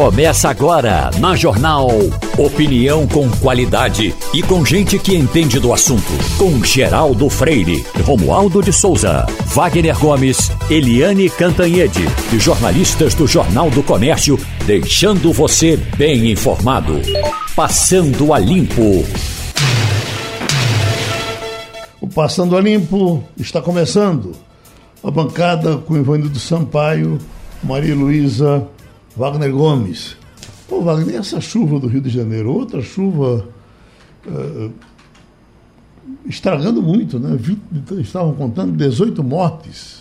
Começa agora na Jornal. Opinião com qualidade e com gente que entende do assunto. Com Geraldo Freire, Romualdo de Souza, Wagner Gomes, Eliane Cantanhede e jornalistas do Jornal do Comércio, deixando você bem informado. Passando a Limpo. O Passando a Limpo está começando. A bancada com Ivanildo Sampaio, Maria Luísa Wagner Gomes. Pô, Wagner, essa chuva do Rio de Janeiro, outra chuva uh, estragando muito, né? estavam contando 18 mortes.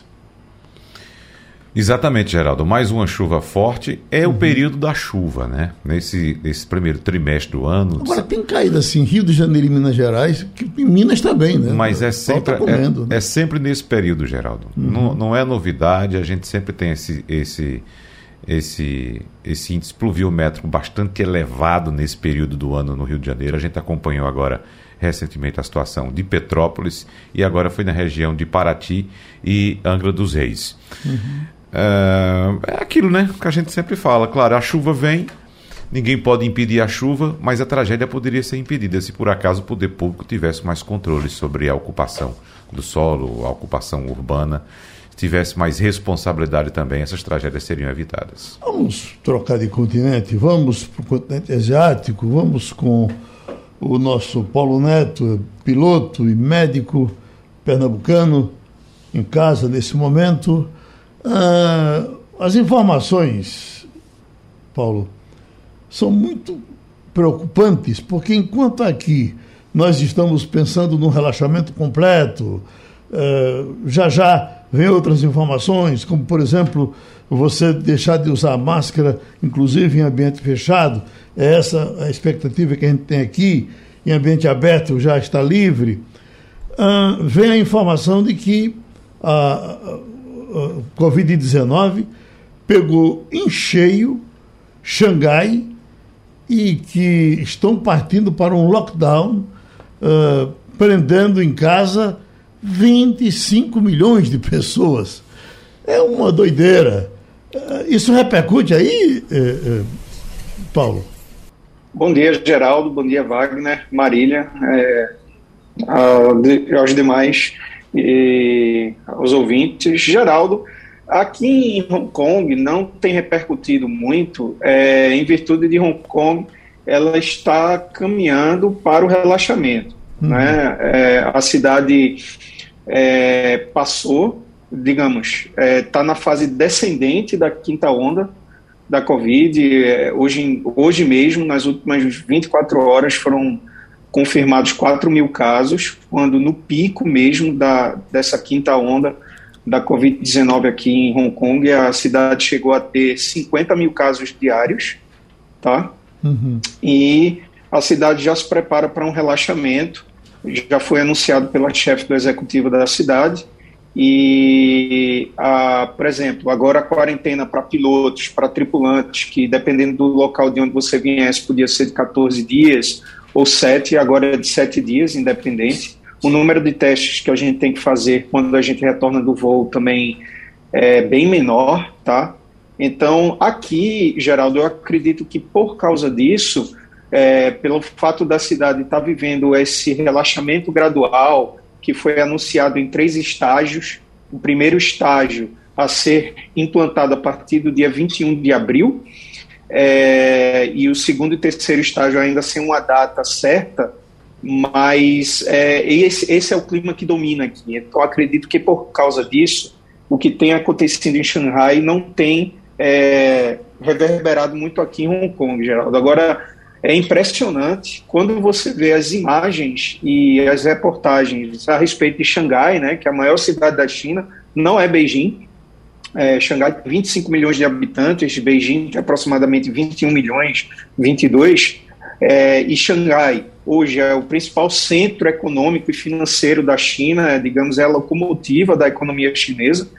Exatamente, Geraldo. Mais uma chuva forte é uhum. o período da chuva, né? Nesse, nesse primeiro trimestre do ano. Agora tem caído assim, Rio de Janeiro e Minas Gerais, que em Minas também, né? Mas é sempre, tá comendo, é, né? é, sempre nesse período, Geraldo. Uhum. Não, não é novidade, a gente sempre tem esse, esse, esse, esse índice pluviométrico bastante elevado nesse período do ano no Rio de Janeiro. A gente acompanhou agora recentemente a situação de Petrópolis e agora foi na região de Paraty e Angra dos Reis. Uhum. É, é aquilo né, que a gente sempre fala. Claro, a chuva vem, ninguém pode impedir a chuva, mas a tragédia poderia ser impedida se por acaso o poder público tivesse mais controle sobre a ocupação do solo, a ocupação urbana tivesse mais responsabilidade também, essas tragédias seriam evitadas. Vamos trocar de continente, vamos para o continente asiático, vamos com o nosso Paulo Neto, piloto e médico pernambucano, em casa nesse momento. Ah, as informações, Paulo, são muito preocupantes, porque enquanto aqui nós estamos pensando num relaxamento completo, ah, já já Vem outras informações, como, por exemplo, você deixar de usar máscara, inclusive em ambiente fechado. É essa a expectativa que a gente tem aqui. Em ambiente aberto já está livre. Vem a informação de que a, a, a Covid-19 pegou em cheio Xangai e que estão partindo para um lockdown, prendendo em casa 25 milhões de pessoas. É uma doideira. Eh, isso repercute aí, eh, eh, Paulo? Bom dia, Geraldo. Bom dia, Wagner, Marília, é, aos demais e aos ouvintes. Geraldo, aqui em Hong Kong não tem repercutido muito, é, em virtude de Hong Kong ela está caminhando para o relaxamento. Uhum. Né? É, a cidade é, passou, digamos, está é, na fase descendente da quinta onda da Covid. É, hoje, hoje mesmo, nas últimas 24 horas, foram confirmados 4 mil casos, quando no pico mesmo da, dessa quinta onda da Covid-19 aqui em Hong Kong, a cidade chegou a ter 50 mil casos diários, tá? Uhum. E a cidade já se prepara para um relaxamento já foi anunciado pela chefe do executivo da cidade. E, a, por exemplo, agora a quarentena para pilotos, para tripulantes, que dependendo do local de onde você viesse, podia ser de 14 dias ou 7, agora é de 7 dias, independente. O número de testes que a gente tem que fazer quando a gente retorna do voo também é bem menor, tá? Então, aqui, Geraldo, eu acredito que por causa disso, é, pelo fato da cidade estar tá vivendo esse relaxamento gradual, que foi anunciado em três estágios. O primeiro estágio a ser implantado a partir do dia 21 de abril, é, e o segundo e terceiro estágio ainda sem uma data certa, mas é, esse, esse, é o clima que domina aqui. Então, acredito que por causa disso, o que tem acontecido em Xangai não tem é, reverberado muito aqui em Hong Kong, Geraldo. Agora, é impressionante quando você vê as imagens e as reportagens a respeito de Xangai, né, que é a maior cidade da China, não é Beijing. É, Xangai tem 25 milhões de habitantes, Beijing tem aproximadamente 21 milhões, 22. É, e Xangai hoje é o principal centro econômico e financeiro da China, é, digamos, é a locomotiva da economia chinesa.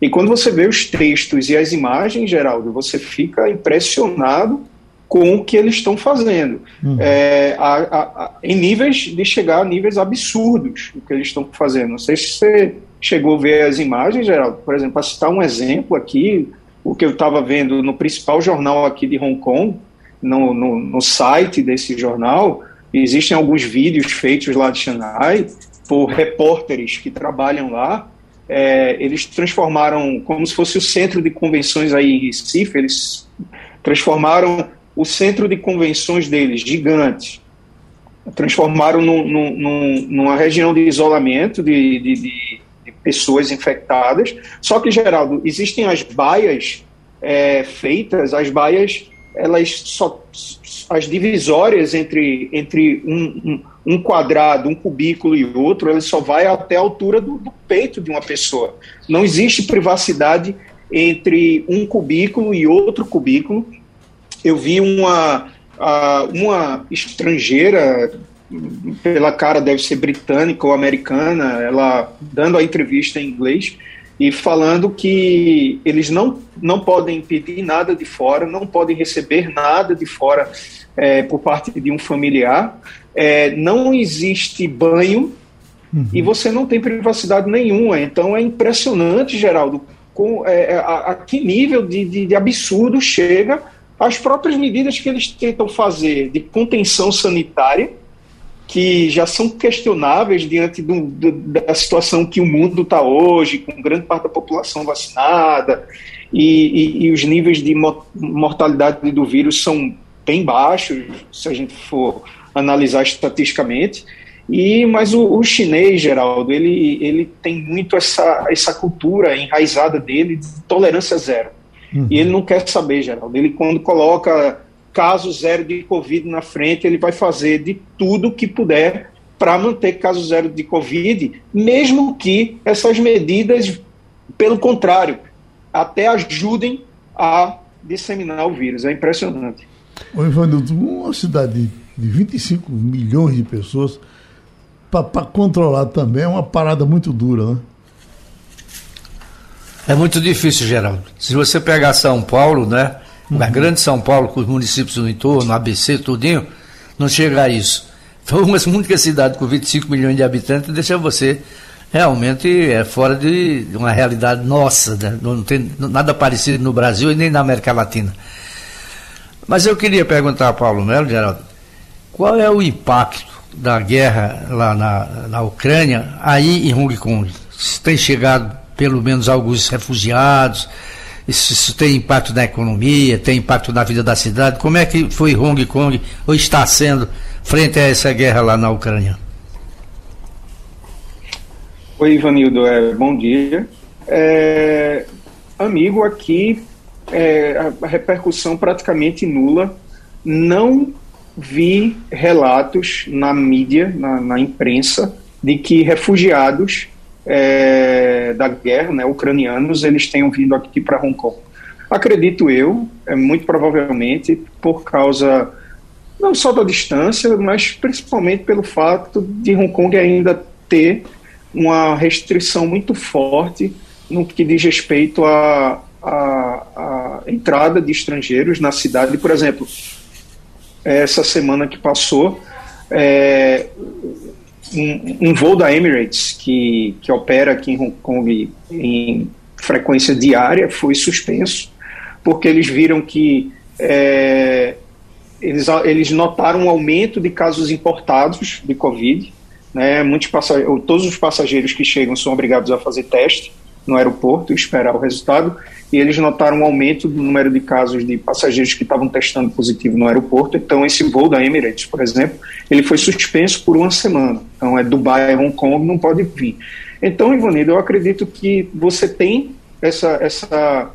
E quando você vê os textos e as imagens, Geraldo, você fica impressionado com o que eles estão fazendo, uhum. é, a, a, a, em níveis de chegar a níveis absurdos o que eles estão fazendo. Não sei se você chegou a ver as imagens, Geraldo, por exemplo, para citar um exemplo aqui, o que eu estava vendo no principal jornal aqui de Hong Kong, no, no, no, site desse jornal, existem alguns vídeos feitos lá de Xangai por repórteres que trabalham lá. É, eles transformaram, como se fosse o centro de convenções aí em Recife, eles transformaram o centro de convenções deles, gigante, transformaram num, num, numa região de isolamento de, de, de, pessoas infectadas. Só que, Geraldo, existem as baias é, feitas, as baias, elas só. As divisórias entre, entre um, um, um, quadrado, um cubículo e outro, elas só vai até a altura do, do peito de uma pessoa. Não existe privacidade entre um cubículo e outro cubículo. Eu vi uma, uma estrangeira, pela cara deve ser britânica ou americana, ela dando a entrevista em inglês e falando que eles não, não podem pedir nada de fora, não podem receber nada de fora é, por parte de um familiar, é, não existe banho uhum. e você não tem privacidade nenhuma. Então é impressionante, Geraldo, com, é, é a, a, que nível de, de, de absurdo chega as próprias medidas que eles tentam fazer de contenção sanitária, que já são questionáveis diante do, do, da situação que o mundo está hoje, com grande parte da população vacinada, e, e, e os níveis de mortalidade do vírus são bem baixos, se a gente for analisar estatisticamente. E mas o, o, chinês, Geraldo, ele, ele tem muito essa, essa cultura enraizada dele de tolerância zero. Uhum. E ele não quer saber, Geraldo. Ele, quando coloca caso zero de Covid na frente, ele vai fazer de tudo que puder para manter caso zero de Covid, mesmo que essas medidas, pelo contrário, até ajudem a disseminar o vírus. É impressionante. Ô, Ivanildo, uma cidade de 25 milhões de pessoas, para controlar também é uma parada muito dura, né? É muito difícil, Geraldo. Se você pegar São Paulo, né? Uhum. A grande São Paulo, com os municípios no entorno, ABC, tudinho, não chega a isso. Então, uma única cidade com 25 milhões de habitantes deixa você realmente é fora de uma realidade nossa, né? não tem nada parecido no Brasil e nem na América Latina. Mas eu queria perguntar a Paulo Melo, Geraldo, qual é o impacto da guerra lá na, na Ucrânia aí em Hong Kong? Tem chegado pelo menos alguns refugiados. Isso, isso, tem impacto na economia, tem impacto na vida da cidade. Como é que foi Hong Kong, ou está sendo, frente a essa guerra lá na Ucrânia? Oi, Ivanildo, é, bom dia. É, amigo, aqui é, a repercussão praticamente nula. Não vi relatos na mídia, na, na imprensa, de que refugiados é, da guerra, né, ucranianos, eles tenham vindo aqui para Hong Kong. Acredito eu, é muito provavelmente por causa não só da distância, mas principalmente pelo fato de Hong Kong ainda ter uma restrição muito forte no que diz respeito à a, a, entrada de estrangeiros na cidade. Por exemplo, essa semana que passou, é, um, um, voo da Emirates que, que opera aqui em Hong Kong em frequência diária foi suspenso porque eles viram que é, eles, eles notaram um aumento de casos importados de Covid. Né? Muitos todos os passageiros que chegam são obrigados a fazer teste no aeroporto esperar o resultado e eles notaram um aumento do número de casos de passageiros que estavam testando positivo no aeroporto. Então, esse voo da Emirates, por exemplo, ele foi suspenso por uma semana. Então, é Dubai, Hong Kong, não pode vir. Então, Ivanildo, eu acredito que você tem essa, essa,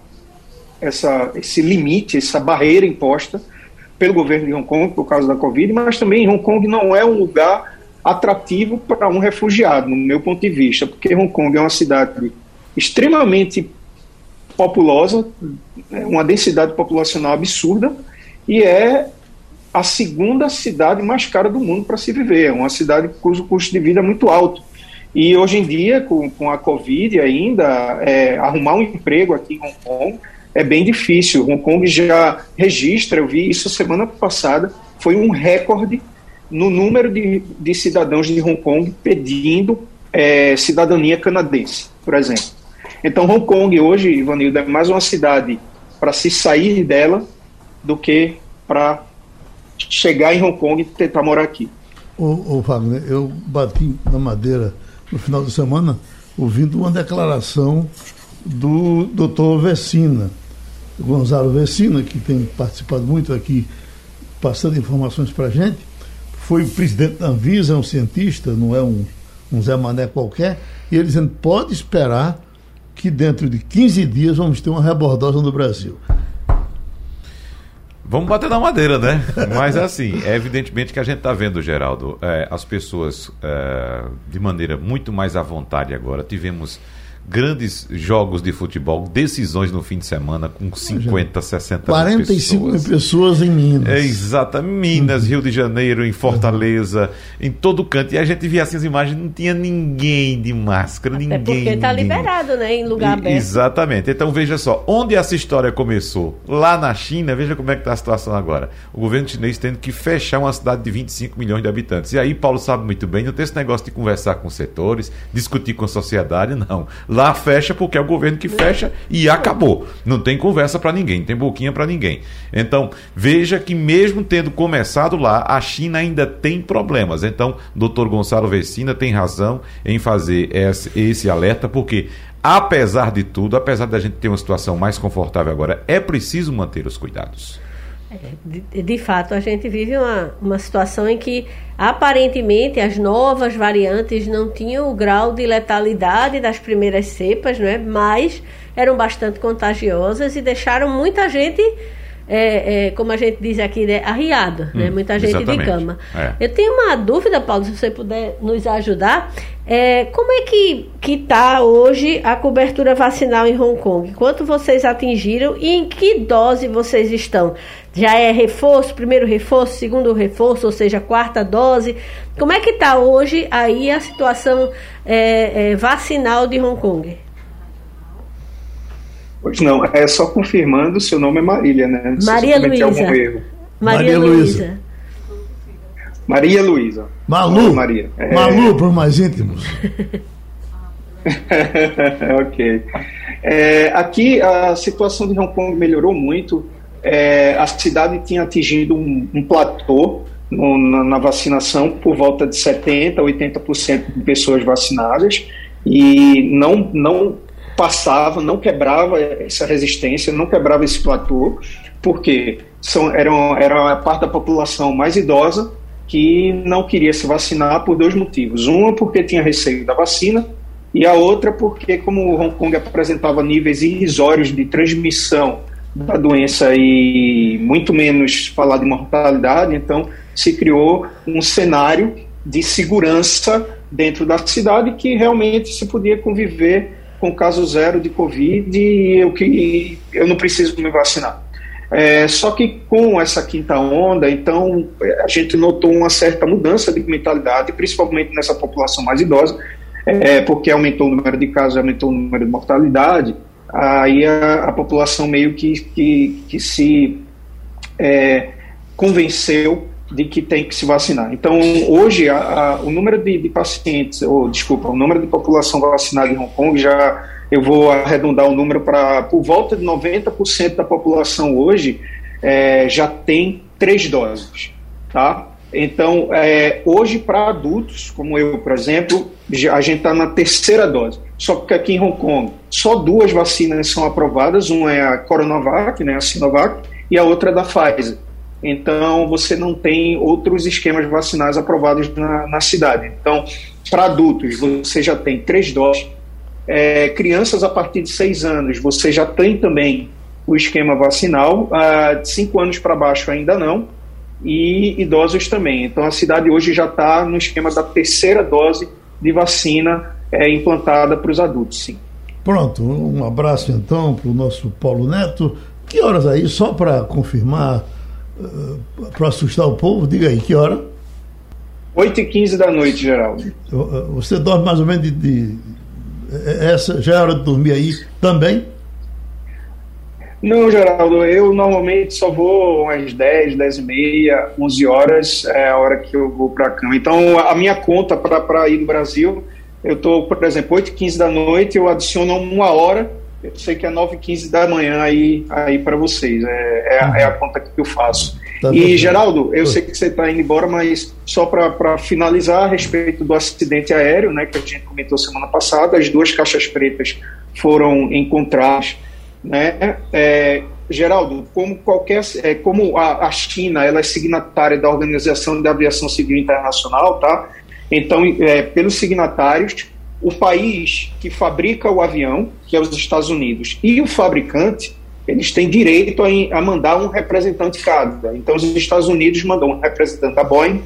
essa, esse limite, essa barreira imposta pelo governo de Hong Kong por causa da Covid, mas também Hong Kong não é um lugar atrativo para um refugiado, no meu ponto de vista, porque Hong Kong é uma cidade extremamente populosa, né, uma densidade populacional absurda, e é a segunda cidade mais cara do mundo para se viver. É uma cidade cujo custo de vida é muito alto. E hoje em dia, com, com a Covid ainda, é, arrumar um emprego aqui em Hong Kong é bem difícil. Hong Kong já registra, eu vi isso semana passada, foi um recorde no número de, de cidadãos de Hong Kong pedindo é, cidadania canadense, por exemplo. Então, Hong Kong hoje, Ivanildo, é mais uma cidade para se sair dela do que para chegar em Hong Kong e tentar morar aqui. Ô, ô eu bati na madeira no final de semana ouvindo uma declaração do doutor Vecina, Gonzalo Vecina, que tem participado muito aqui, passando informações para a gente, foi o presidente da Anvisa, é um cientista, não é um, um Zé Mané qualquer, e ele dizendo, pode esperar que dentro de 15 dias vamos ter uma rebordosa no Brasil. Vamos bater na madeira, né? Mas assim, é evidentemente que a gente está vendo, Geraldo, é, as pessoas é, de maneira muito mais à vontade agora. Tivemos grandes jogos de futebol, decisões no fim de semana com 50, 60 45 mil pessoas. mil pessoas em Minas. É, exato, Minas, Rio de Janeiro, em Fortaleza, em todo canto. E a gente via assim as imagens, não tinha ninguém de máscara, Até ninguém. Porque está liberado, né, em lugar aberto. Exatamente. Então veja só, onde essa história começou? Lá na China, veja como é que está a situação agora. O governo chinês tendo que fechar uma cidade de 25 milhões de habitantes. E aí Paulo sabe muito bem, não tem esse negócio de conversar com setores, discutir com a sociedade, não. Lá fecha porque é o governo que fecha e acabou. Não tem conversa para ninguém, não tem boquinha para ninguém. Então, veja que mesmo tendo começado lá, a China ainda tem problemas. Então, doutor Gonçalo Vecina tem razão em fazer esse alerta, porque apesar de tudo, apesar da gente ter uma situação mais confortável agora, é preciso manter os cuidados. De, de, fato, a gente vive uma, uma situação em que aparentemente as novas variantes não tinham o grau de letalidade das primeiras cepas, não é? mas eram bastante contagiosas e deixaram muita gente é, é, como a gente diz aqui, né, arriado, né? Hum, muita gente exatamente. de cama. É. Eu tenho uma dúvida, Paulo, se você puder nos ajudar. É, como é que está hoje a cobertura vacinal em Hong Kong? Quanto vocês atingiram e em que dose vocês estão? Já é reforço, primeiro reforço, segundo reforço, ou seja, quarta dose? Como é que está hoje aí a situação é, é, vacinal de Hong Kong? Pois não, é só confirmando, seu nome é Marília, né? Não Maria Luísa. algum erro. Maria, Maria Luísa. Maria Luísa. Malu. Maria. É... Malu, os mais íntimos. ok. É, aqui a situação de Hong Kong melhorou muito. É, a cidade tinha atingido um, um platô no, na, na, vacinação por volta de 70%, 80% de pessoas vacinadas e não, não passava, não quebrava essa resistência, não quebrava esse platô, porque são, eram, era a parte da população mais idosa que não queria se vacinar por dois motivos. Uma, porque tinha receio da vacina, e a outra, porque, como Hong Kong apresentava níveis irrisórios de transmissão da doença e muito menos falar de mortalidade, então se criou um cenário de segurança dentro da cidade que realmente se podia conviver com caso zero de Covid e eu, que, eu não preciso me vacinar. É, só que com essa quinta onda, então, a gente notou uma certa mudança de mentalidade, principalmente nessa população mais idosa, é, porque aumentou o número de casos, aumentou o número de mortalidade, aí a, a população meio que, que, que se é, convenceu de que tem que se vacinar. Então, hoje, a, a, o número de, de, pacientes, ou desculpa, o número de população vacinada em Hong Kong já, eu vou arredondar o número para, por volta de 90% da população hoje é, já tem três doses, tá? Então, é, hoje, para adultos, como eu, por exemplo, a gente está na terceira dose. Só que aqui em Hong Kong, só duas vacinas são aprovadas, uma é a Coronavac, né, a Sinovac, e a outra é da Pfizer então você não tem outros esquemas vacinais aprovados na, na cidade. Então, para adultos, você já tem três doses. É, crianças a partir de seis anos, você já tem também o esquema vacinal. Ah, de cinco anos para baixo ainda não. E idosos também. Então, a cidade hoje já está no esquema da terceira dose de vacina é, implantada para os adultos, sim. Pronto, um abraço então para o nosso Paulo Neto. Que horas aí, só para confirmar para assustar o povo, diga aí, que hora? 8 e 15 da noite, Geraldo. Você dorme mais ou menos de, de, Essa já é hora de dormir aí também? Não, Geraldo, eu normalmente só vou às 10, 10 e meia, 11 horas, é a hora que eu vou para a cama. Então, a minha conta para ir no Brasil, eu estou, por exemplo, 8 e 15 da noite, eu adiciono uma hora Eu sei que é 9h15 da manhã aí, aí para vocês. É, é, é, a conta que eu faço. Tá e, Geraldo, eu sei que você está indo embora, mas só para finalizar a respeito do acidente aéreo, né, que a gente comentou semana passada, as duas caixas pretas foram encontradas. Né? É, Geraldo, como qualquer, é, como a, a, China ela é signatária da Organização da Aviação Civil Internacional, tá? Então, é, pelos signatários, o país que fabrica o avião, que é os Estados Unidos, e o fabricante, eles têm direito a, a mandar um representante cada. Então, os Estados Unidos mandam um representante da Boeing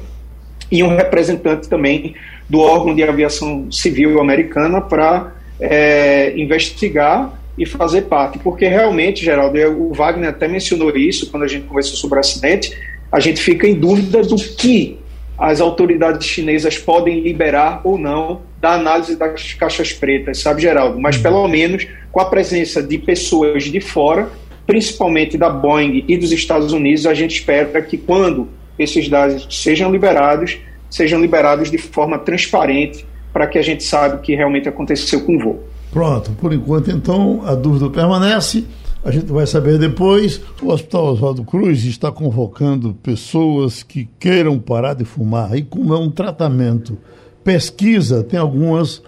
e um representante também do órgão de aviação civil americana para é, investigar e fazer parte. Porque realmente, Geraldo, o Wagner até mencionou isso quando a gente conversou sobre o acidente, a gente fica em dúvida do que as autoridades chinesas podem liberar ou não da análise das caixas pretas, sabe, Geraldo? Mas pelo menos com a presença de pessoas de fora, principalmente da Boeing e dos Estados Unidos, a gente espera que quando esses dados sejam liberados, sejam liberados de forma transparente para que a gente saiba o que realmente aconteceu com o voo. Pronto, por enquanto então a dúvida permanece. A gente vai saber depois. O Hospital Oswaldo Cruz está convocando pessoas que queiram parar de fumar. E como é um tratamento, pesquisa, tem algumas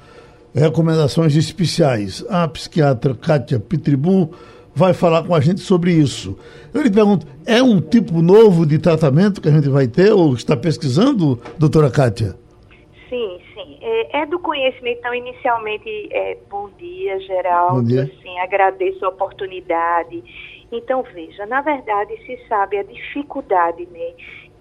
recomendações especiais. A psiquiatra Kátia Pitribu vai falar com a gente sobre isso. Eu lhe pergunto, é um tipo novo de tratamento que a gente vai ter ou está pesquisando, doutora Kátia? Sim. É, é do conhecimento, então, inicialmente, é, bom dia, Geraldo. Bom dia. Assim, agradeço a oportunidade. Então, veja, na verdade, se sabe a dificuldade né,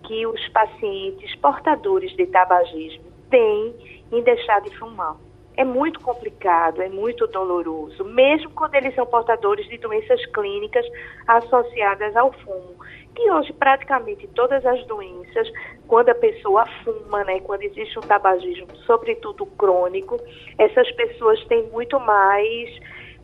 que os pacientes portadores de tabagismo têm em deixar de fumar. É muito complicado, é muito doloroso, mesmo quando eles são portadores de doenças clínicas associadas ao fumo que hoje praticamente todas as doenças, quando a pessoa fuma, né, quando existe um tabagismo, sobretudo crônico, essas pessoas têm muito mais,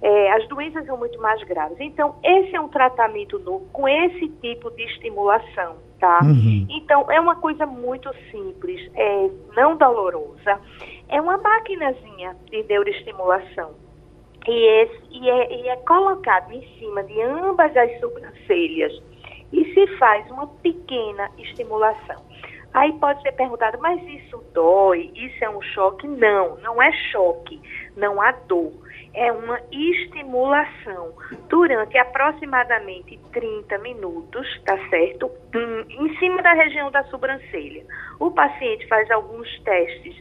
é, as doenças são muito mais graves. Então, esse é um tratamento novo com esse tipo de estimulação, tá? Uhum. Então, é uma coisa muito simples, é não dolorosa, é uma maquinazinha de neuroestimulação. E, esse, e, é, e é colocado em cima de ambas as sobrancelhas e se faz uma pequena estimulação. Aí pode ser perguntado, mas isso dói? Isso é um choque? Não, não é choque, não há dor. É uma estimulação durante aproximadamente 30 minutos, tá certo? Hum, em cima da região da sobrancelha. O paciente faz alguns testes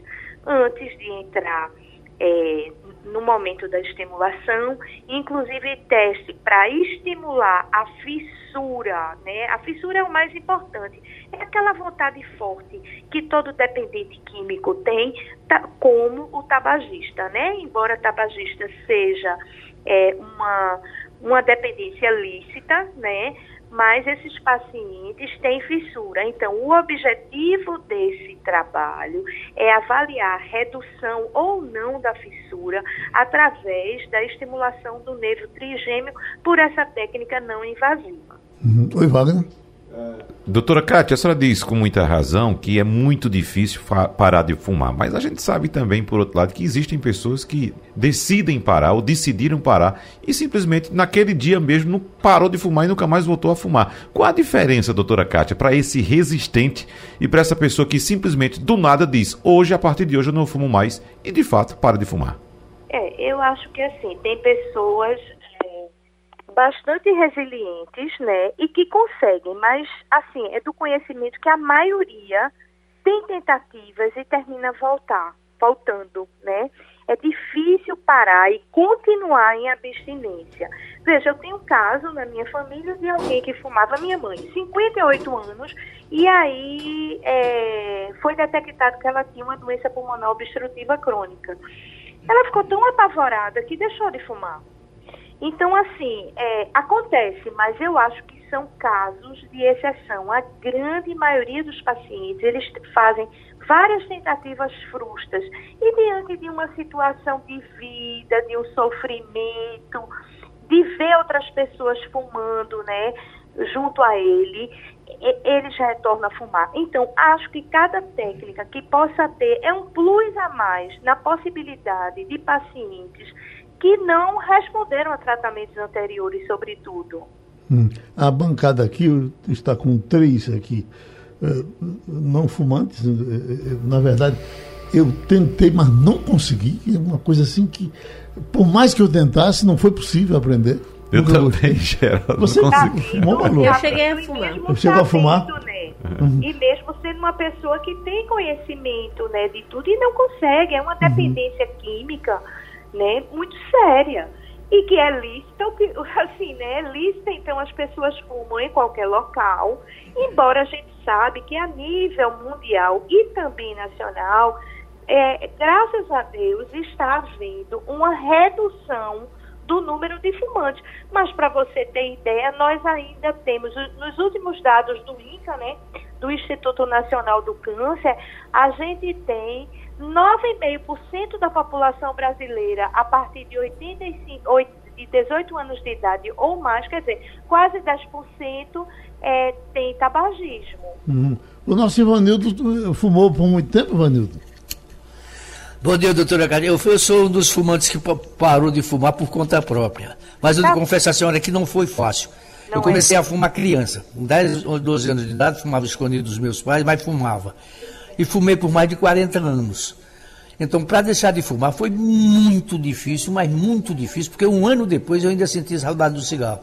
antes de entrar é, no momento da estimulação, inclusive teste para estimular a fissura, né? A fissura é o mais importante, é aquela vontade forte que todo dependente químico tem, tá, como o tabagista, né? Embora tabagista seja é, uma, uma dependência lícita, né? Mas esses pacientes têm fissura. Então, o objetivo desse trabalho é avaliar redução ou não da fissura através da estimulação do nervo trigêmeo por essa técnica não invasiva. Uhum. Oi, Wagner. Doutora Kátia, a senhora diz com muita razão que é muito difícil parar de fumar, mas a gente sabe também, por outro lado, que existem pessoas que decidem parar ou decidiram parar e simplesmente naquele dia mesmo não parou de fumar e nunca mais voltou a fumar. Qual a diferença, doutora Kátia, para esse resistente e para essa pessoa que simplesmente do nada diz hoje, a partir de hoje eu não fumo mais e de fato para de fumar? É, eu acho que assim, tem pessoas bastante resilientes, né, e que conseguem, mas assim, é do conhecimento que a maioria tem tentativas e termina voltar, voltando, né? É difícil parar e continuar em abstinência. Veja, eu tenho um caso na minha família de alguém que fumava, minha mãe, 58 anos, e aí é, foi detectado que ela tinha uma doença pulmonar obstrutiva crônica. Ela ficou tão apavorada que deixou de fumar. Então, assim, é, acontece, mas eu acho que são casos de exceção. A grande maioria dos pacientes, eles fazem várias tentativas frustras e diante de uma situação de vida, de um sofrimento, de ver outras pessoas fumando, né, junto a ele, ele já retorna a fumar. Então, acho que cada técnica que possa ter é um plus a mais na possibilidade de pacientes que não responderam a tratamentos anteriores, sobretudo. Hum. A bancada aqui está com três aqui, uh, não fumantes. Uh, na verdade, eu tentei, mas não consegui. É uma coisa assim que, por mais que eu tentasse, não foi possível aprender. Eu Nunca também, Geraldo. Você tá fumou, Eu cheguei a fumar. Eu chego a fumar? Né? Uhum. E mesmo sendo uma pessoa que tem conhecimento né, de tudo e não consegue, é uma dependência uhum. química né, muito séria. E que é lícita, assim, né, é lícita, então as pessoas fumam em qualquer local, embora a gente sabe que a nível mundial e também nacional, é, graças a Deus, está havendo uma redução do número de fumantes. Mas para você ter ideia, nós ainda temos, nos últimos dados do INCA, né, do Instituto Nacional do Câncer, a gente tem 9,5% da população brasileira a partir de 85, de 18 anos de idade ou mais, quer dizer, quase 10% é, tem tabagismo. Uhum. O nosso Ivanildo fumou por muito tempo, Ivanildo? Bom dia, doutora Carlinha. Eu, sou um dos fumantes que parou de fumar por conta própria. Mas eu tá. confesso à senhora que não foi fácil. Não eu comecei é. a fumar criança. Com 10 ou 12 anos de idade, fumava escondido dos meus pais, mas fumava. E fumei por mais de 40 anos. Então, para deixar de fumar foi muito difícil, mas muito difícil, porque um ano depois eu ainda senti saudade do cigarro.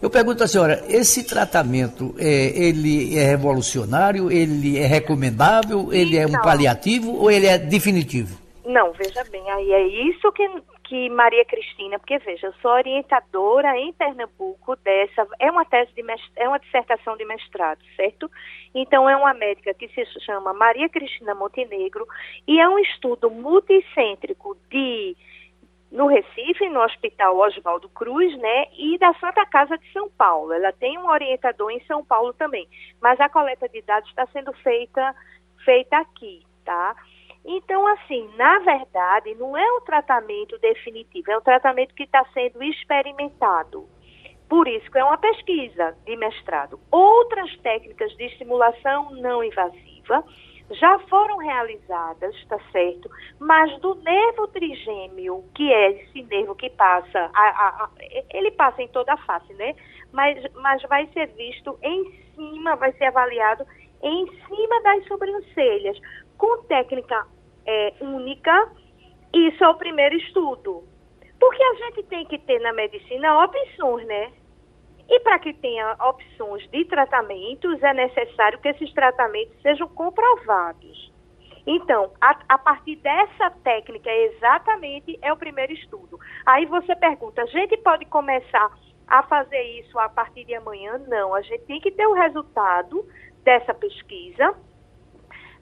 Eu pergunto à senhora, esse tratamento, é, ele é revolucionário, ele é recomendável, ele é um paliativo ou ele é definitivo? Não, veja bem, aí é isso que, que Maria Cristina, porque veja, eu sou orientadora em Pernambuco dessa, é uma tese de é uma dissertação de mestrado, certo? Então é uma médica que se chama Maria Cristina Montenegro e é um estudo multicêntrico de no Recife, no Hospital Oswaldo Cruz, né, e da Santa Casa de São Paulo. Ela tem um orientador em São Paulo também, mas a coleta de dados está sendo feita feita aqui, tá? Então, assim, na verdade, não é um tratamento definitivo, é um tratamento que está sendo experimentado. Por isso que é uma pesquisa de mestrado. Outras técnicas de estimulação não invasiva já foram realizadas, tá certo? Mas do nervo trigêmeo, que é esse nervo que passa, a, a, a, ele passa em toda a face, né? Mas, mas vai ser visto em cima, vai ser avaliado em cima das sobrancelhas, com técnica é, única. Isso é o primeiro estudo. Porque a gente tem que ter na medicina opções, né? E para que tenha opções de tratamentos, é necessário que esses tratamentos sejam comprovados. Então, a, a, partir dessa técnica, exatamente é o primeiro estudo. Aí você pergunta: a gente pode começar a fazer isso a partir de amanhã? Não, a gente tem que ter o resultado dessa pesquisa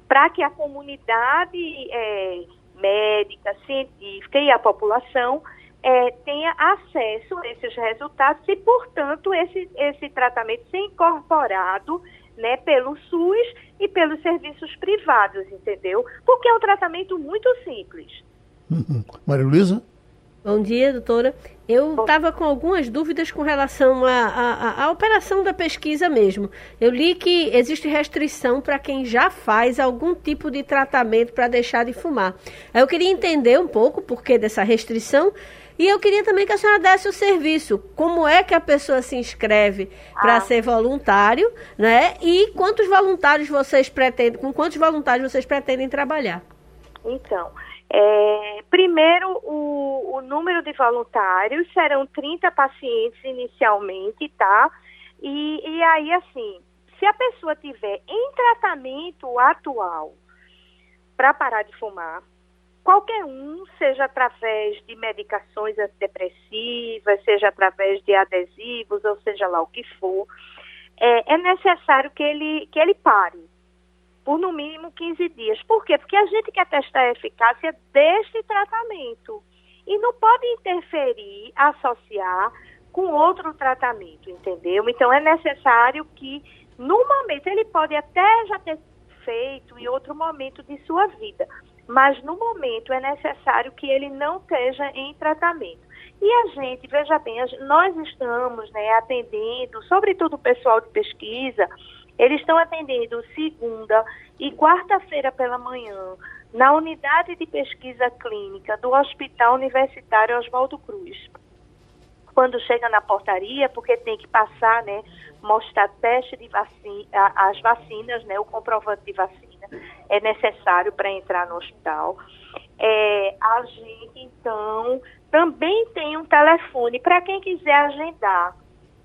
para que a comunidade é, médica, científica e a população é, tenha acesso a esses resultados e, portanto, esse, esse tratamento ser incorporado né, pelo SUS e pelos serviços privados, entendeu? Porque é um tratamento muito simples. Uhum. Maria Luísa? Bom dia, doutora. Eu estava com algumas dúvidas com relação à operação da pesquisa mesmo. Eu li que existe restrição para quem já faz algum tipo de tratamento para deixar de fumar. Eu queria entender um pouco o porquê dessa restrição e eu queria também que a senhora desse o serviço. Como é que a pessoa se inscreve para ah. ser voluntário, né? E quantos voluntários vocês pretendem, com quantos voluntários vocês pretendem trabalhar? Então, é, primeiro, o, o, número de voluntários serão 30 pacientes inicialmente, tá? E, e aí, assim, se a pessoa tiver em tratamento atual para parar de fumar, qualquer um, seja através de medicações antidepressivas, seja através de adesivos, ou seja lá o que for, é, é necessário que ele, que ele pare por no mínimo 15 dias. Por quê? Porque a gente quer testar a eficácia deste tratamento e não pode interferir, associar com outro tratamento, entendeu? Então é necessário que, no momento, ele pode até já ter feito em outro momento de sua vida, mas no momento é necessário que ele não esteja em tratamento. E a gente, veja bem, nós estamos né, atendendo, sobretudo o pessoal de pesquisa, eles estão atendendo segunda e quarta-feira pela manhã na unidade de pesquisa clínica do Hospital Universitário Oswaldo Cruz. Quando chega na portaria, porque tem que passar, né, mostrar teste de vacina, as vacinas, né, o comprovante de vacina é necessário para entrar no hospital. É, a gente, então, também tem um telefone para quem quiser agendar,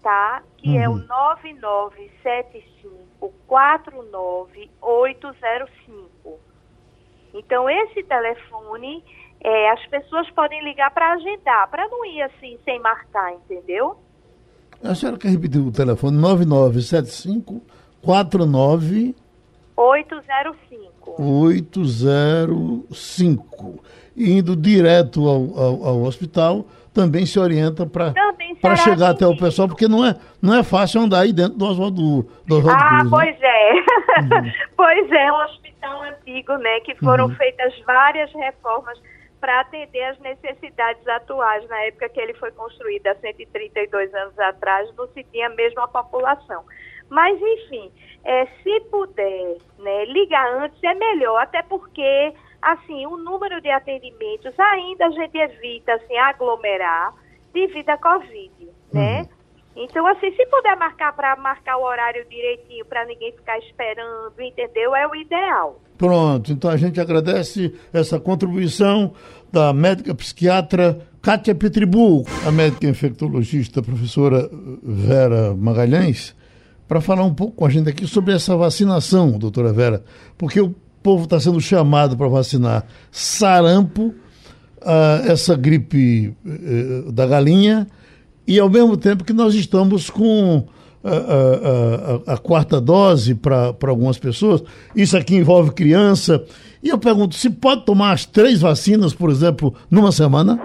tá? Que uhum. é o 9975 49805. Então, esse telefone, é, as pessoas podem ligar para agendar, para não ir assim sem marcar, entendeu? A senhora quer repetir o telefone? 9975 49 805. 805. Indo direto ao, ao, ao hospital, também se orienta para chegar até o pessoal, porque não é, não é fácil andar aí dentro do Oswaldo, do Oswaldo Ah, Cruz, pois né? é. Uhum. pois é, um hospital antigo, né, que foram uhum. feitas várias reformas para atender às necessidades atuais. Na época que ele foi construído, há 132 anos atrás, não se tinha mesmo a população. Mas, enfim, é, se puder né, ligar antes, é melhor, até porque, assim, o número de atendimentos ainda a gente evita, assim, aglomerar devido à Covid, né? Uhum. Então, assim, se puder marcar para marcar o horário direitinho, para ninguém ficar esperando, entendeu? É o ideal. Pronto, então a gente agradece essa contribuição da médica psiquiatra Kátia Petribu, a médica infectologista professora Vera Magalhães, para falar um pouco com a gente aqui sobre essa vacinação, doutora Vera, porque o povo está sendo chamado para vacinar sarampo, uh, essa gripe uh, da galinha, e ao mesmo tempo que nós estamos com a, a, a, a quarta dose para algumas pessoas, isso aqui envolve criança. E eu pergunto, se pode tomar as três vacinas, por exemplo, numa semana?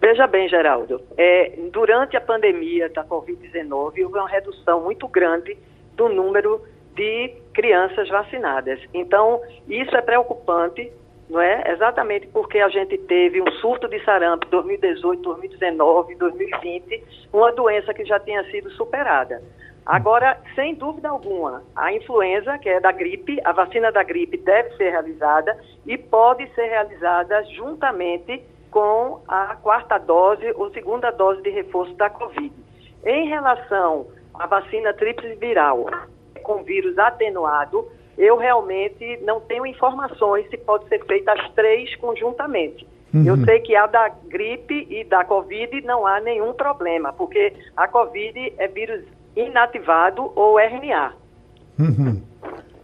Veja bem, Geraldo, é, durante a pandemia da Covid-19 houve uma redução muito grande do número de crianças vacinadas. Então, isso é preocupante não é? Exatamente porque a gente teve um surto de sarampo em 2018, 2019, 2020, uma doença que já tinha sido superada. Agora, sem dúvida alguma, a influenza, que é da gripe, a vacina da gripe deve ser realizada e pode ser realizada juntamente com a quarta dose ou segunda dose de reforço da Covid. Em relação à vacina tríplice viral com vírus atenuado, eu realmente não tenho informações se pode ser feita as três conjuntamente. Uhum. Eu sei que a da gripe e da Covid não há nenhum problema, porque a Covid é vírus inativado ou RNA. Uhum.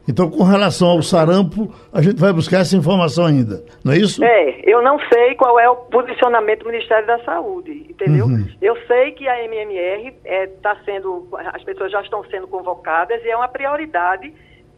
Então, com relação ao sarampo, a gente vai buscar essa informação ainda, não é isso? É, eu não sei qual é o posicionamento do Ministério da Saúde, entendeu? Uhum. Eu sei que a MMR está é, tá sendo, as pessoas já estão sendo convocadas e é uma prioridade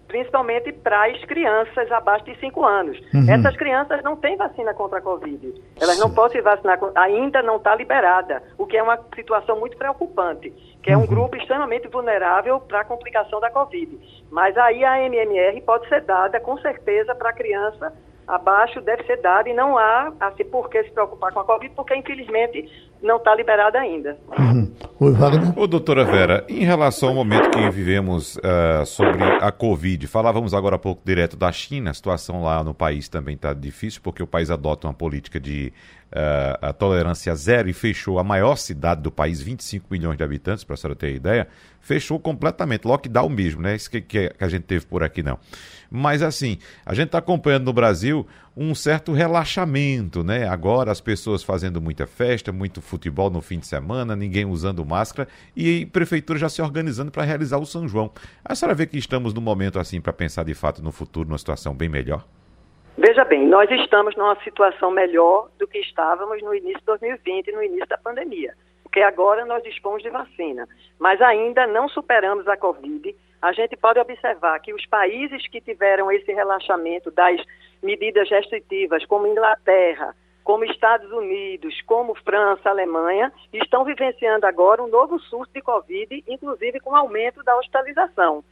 principalmente para as crianças abaixo de 5 anos. Uhum. Essas crianças não têm vacina contra a Covid. Elas Sim. não podem se vacinar, ainda não está liberada, o que é uma situação muito preocupante, que é um uhum. grupo extremamente vulnerável para a complicação da Covid. Mas aí a MMR pode ser dada, com certeza, para a criança abaixo deve ser dada e não há assim, por que se preocupar com a Covid, porque infelizmente não está liberada ainda. Uhum. Oi, Wagner. Ô, doutora Vera, em relação ao momento que vivemos uh, sobre a Covid, falávamos agora há pouco direto da China, a situação lá no país também está difícil, porque o país adota uma política de uh, a tolerância zero e fechou a maior cidade do país, 25 milhões de habitantes, para a senhora ter ideia, fechou completamente, lockdown mesmo, né? Isso que, que a gente teve por aqui não. Mas assim, a gente está acompanhando no Brasil um certo relaxamento, né? Agora as pessoas fazendo muita festa, muito futebol no fim de semana, ninguém usando máscara e prefeitura já se organizando para realizar o São João. A senhora vê que estamos num momento assim para pensar de fato no futuro, numa situação bem melhor? Veja bem, nós estamos numa situação melhor do que estávamos no início de 2020, no início da pandemia, porque agora nós dispomos de vacina, mas ainda não superamos a Covid. A gente pode observar que os países que tiveram esse relaxamento das medidas restritivas, como Inglaterra, como Estados Unidos, como França, Alemanha, estão vivenciando agora um novo surto de Covid, inclusive com aumento da hospitalização.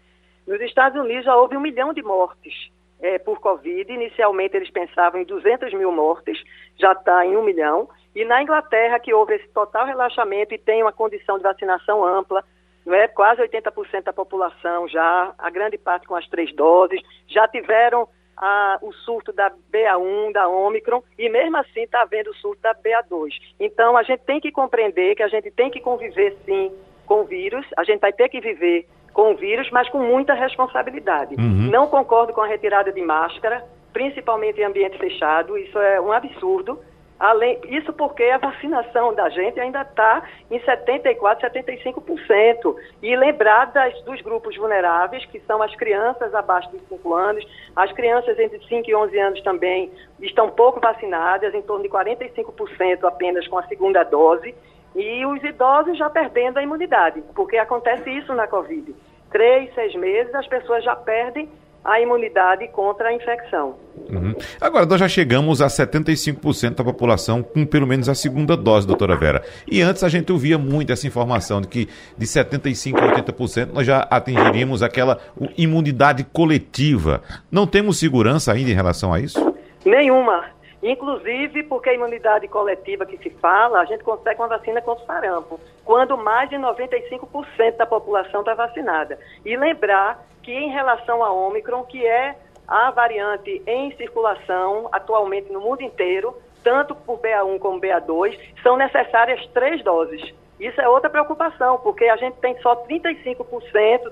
Nos Estados Unidos já houve um milhão de mortes é, por Covid. Inicialmente eles pensavam em 200 mil mortes, já está em um milhão. E na Inglaterra, que houve esse total relaxamento e tem uma condição de vacinação ampla, não é? quase 80% da população já, a grande parte com as três doses, já tiveram a, o surto da BA1, da Omicron, e mesmo assim está havendo o surto da BA2. Então, a gente tem que compreender que a gente tem que conviver, sim, com o vírus, a gente vai ter que viver com o vírus, mas com muita responsabilidade. Uhum. Não concordo com a retirada de máscara, principalmente em ambiente fechado, isso é um absurdo. Além, isso porque a vacinação da gente ainda está em 74%, 75%. E lembrar das, dos grupos vulneráveis, que são as crianças abaixo de 5 anos, as crianças entre 5 e 11 anos também estão pouco vacinadas, em torno de 45% apenas com a segunda dose, e os idosos já perdendo a imunidade, porque acontece isso na Covid. Três, seis meses, as pessoas já perdem a imunidade contra a infecção. Uhum. Agora, nós já chegamos a 75% da população com pelo menos a segunda dose, doutora Vera. E antes a gente ouvia muito essa informação de que de 75% a 80% nós já atingiríamos aquela imunidade coletiva. Não temos segurança ainda em relação a isso? Nenhuma. Inclusive porque a imunidade coletiva que se fala, a gente consegue uma vacina contra o sarampo, quando mais de 95% da população está vacinada. E lembrar que em relação à Omicron, que é a variante em circulação atualmente no mundo inteiro, tanto por BA1 como BA2, são necessárias três doses. Isso é outra preocupação, porque a gente tem só 35%,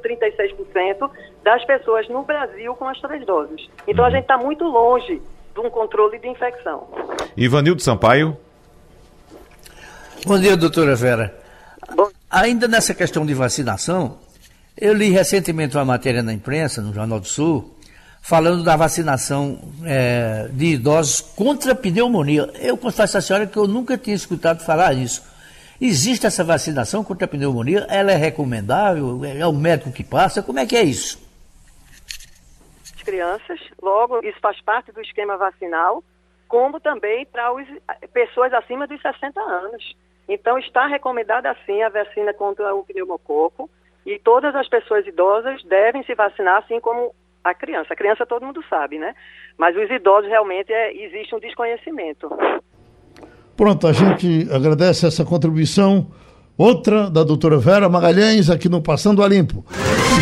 36% das pessoas no Brasil com as três doses. Então a uhum. gente está muito longe de um controle de infecção. Ivanildo Sampaio. Bom dia, doutora Vera. Bom... Ainda nessa questão de vacinação, eu li recentemente uma matéria na imprensa, no Jornal do Sul, falando da vacinação é, de idosos contra a pneumonia. Eu confesso à senhora que eu nunca tinha escutado falar isso. Existe essa vacinação contra a pneumonia? Ela é recomendável? É o médico que passa? Como é que é isso? Crianças, logo, isso faz parte do esquema vacinal, como também para as pessoas acima dos 60 anos. Então, está recomendada sim a vacina contra o pneumococo e todas as pessoas idosas devem se vacinar, assim como a criança. A criança todo mundo sabe, né? Mas os idosos realmente é, existe um desconhecimento. Pronto, a gente agradece essa contribuição. Outra da doutora Vera Magalhães, aqui no Passando a Limpo.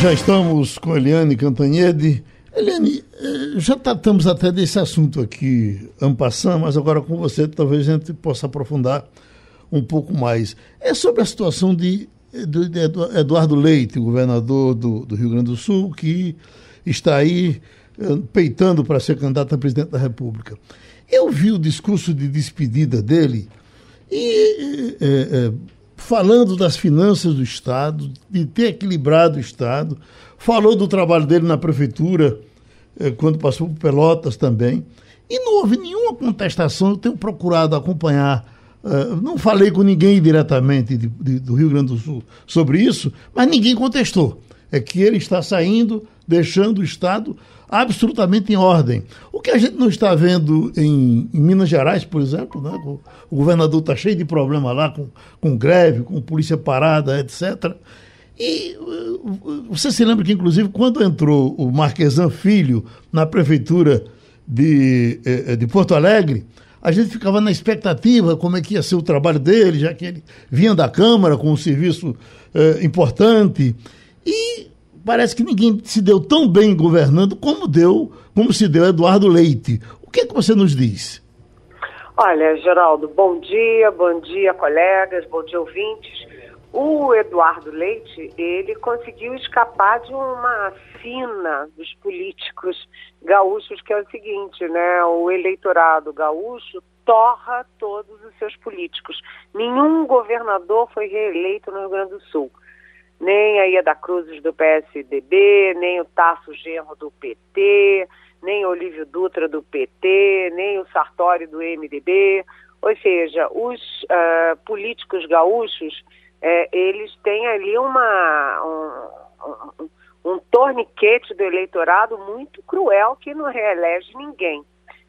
Já estamos com Eliane Cantanhede. Eliane, eh, já tratamos até desse assunto aqui, ampassando, mas agora com você talvez a gente possa aprofundar um pouco mais. É sobre a situação de Eduardo Leite, governador do, do, Rio Grande do Sul, que está aí eh, peitando para ser candidato a presidente da República. Eu vi o discurso de despedida dele e é, é, falando das finanças do Estado, de ter equilibrado o Estado, falou do trabalho dele na prefeitura, é, quando passou por Pelotas também, e não houve nenhuma contestação. Eu tenho procurado acompanhar Uh, não falei com ninguém diretamente de, de, do Rio Grande do Sul sobre isso, mas ninguém contestou. É que ele está saindo, deixando o Estado absolutamente em ordem. O que a gente não está vendo em, em Minas Gerais, por exemplo, né? o, o governador está cheio de problema lá com, com greve, com polícia parada, etc. E uh, você se lembra que, inclusive, quando entrou o Marquesan Filho na prefeitura de, eh, de Porto Alegre, a gente ficava na expectativa como é que ia ser o trabalho dele, já que ele vinha da Câmara com um serviço eh, importante. E parece que ninguém se deu tão bem governando como deu, como se deu Eduardo Leite. O que é que você nos diz? Olha, Geraldo, bom dia, bom dia, colegas, bom dia, ouvintes. O Eduardo Leite, ele conseguiu escapar de uma fina dos políticos gaúchos, que é o seguinte, né? O eleitorado gaúcho torra todos os seus políticos. Nenhum governador foi reeleito no Rio Grande do Sul. Nem a Ieda Cruzes do PSDB, nem o Tasso Genro do PT, nem o Olívio Dutra do PT, nem o Sartori do MDB. Ou seja, os uh, políticos gaúchos é, eles têm ali uma, um, um, um torniquete do eleitorado muito cruel que não reelege ninguém.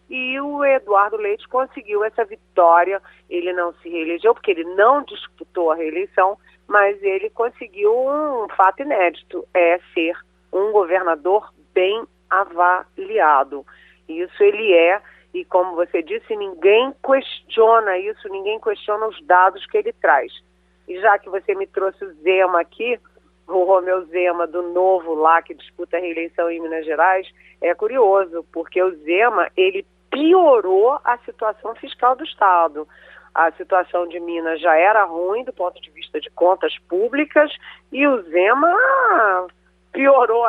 E o Eduardo Leite conseguiu essa vitória. Ele não se reelegeu porque ele não disputou a reeleição, mas ele conseguiu um fato inédito: é ser um governador bem avaliado. Isso ele é, e como você disse, ninguém questiona isso, ninguém questiona os dados que ele traz. E já que você me trouxe o Zema aqui, o Romeu Zema do Novo lá, que disputa a reeleição em Minas Gerais, é curioso, porque o Zema, ele piorou a situação fiscal do Estado. A situação de Minas já era ruim do ponto de vista de contas públicas e o Zema piorou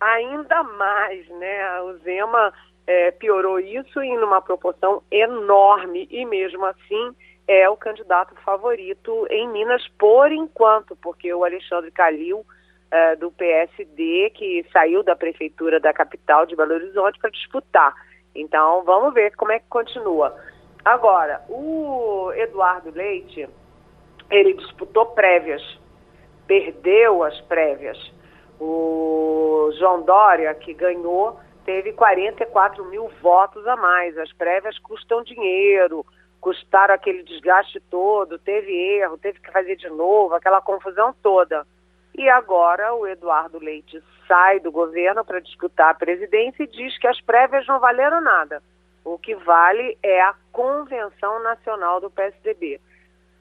ainda mais, né? O Zema é, piorou isso em uma proporção enorme e mesmo assim é o candidato favorito em Minas por enquanto, porque o Alexandre Calil é, do PSD que saiu da prefeitura da capital de Belo Horizonte para disputar. Então vamos ver como é que continua. Agora, o Eduardo Leite, ele disputou prévias, perdeu as prévias. O João Dória, que ganhou, teve 44 mil votos a mais. As prévias custam dinheiro, custaram aquele desgaste todo, teve erro, teve que fazer de novo, aquela confusão toda. E agora o Eduardo Leite sai do governo para disputar a presidência e diz que as prévias não valeram nada. O que vale é a convenção nacional do PSDB.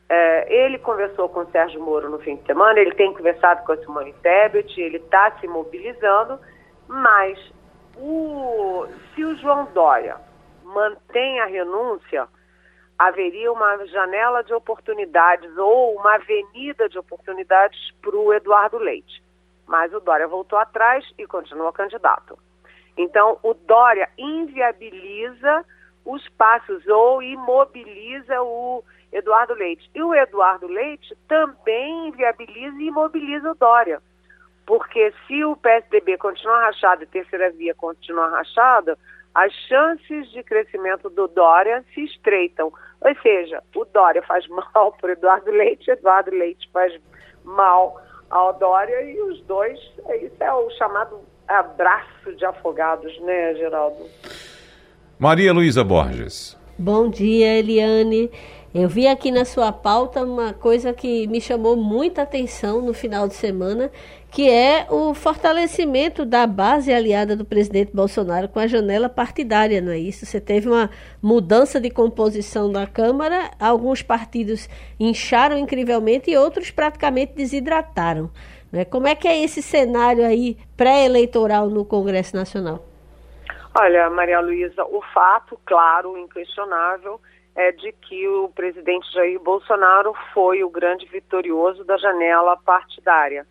É, ele conversou com o Sérgio Moro no fim de semana, ele tem conversado com a Simone Tebet, ele está se mobilizando, mas o, se o João Dória mantém a renúncia, haveria uma janela de oportunidades ou uma avenida de oportunidades para o Eduardo Leite. Mas o Dória voltou atrás e continua candidato. Então, o Dória inviabiliza os passos ou imobiliza o Eduardo Leite. E o Eduardo Leite também inviabiliza e imobiliza o Dória. Porque se o PSDB continuar rachado e terceira via continuar rachada, as chances de crescimento do Dória se estreitam. Ou seja, o Dória faz mal para o Eduardo Leite, Eduardo Leite faz mal ao Dória e os dois, isso é o chamado abraço de afogados, né, Geraldo? Maria Luísa Borges. Bom dia, Eliane. Eu vi aqui na sua pauta uma coisa que me chamou muita atenção no final de semana, que é o fortalecimento da base aliada do presidente Bolsonaro com a janela partidária, não é isso? Você teve uma mudança de composição da Câmara, alguns partidos incharam incrivelmente e outros praticamente desidrataram. Né? Como é que é esse cenário aí pré-eleitoral no Congresso Nacional? Olha, Maria Luísa, o fato, claro, inquestionável, é de que o presidente Jair Bolsonaro foi o grande vitorioso da janela partidária.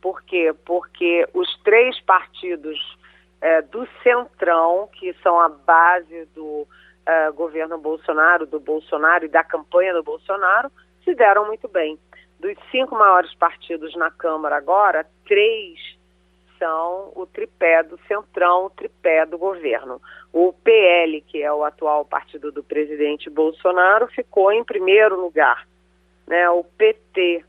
Por quê? Porque os três partidos é, do Centrão, que são a base do é, governo Bolsonaro, do Bolsonaro e da campanha do Bolsonaro, se deram muito bem. Dos cinco maiores partidos na Câmara agora, três são o tripé do Centrão, o tripé do governo. O PL, que é o atual partido do presidente Bolsonaro, ficou em primeiro lugar. Né? O PT,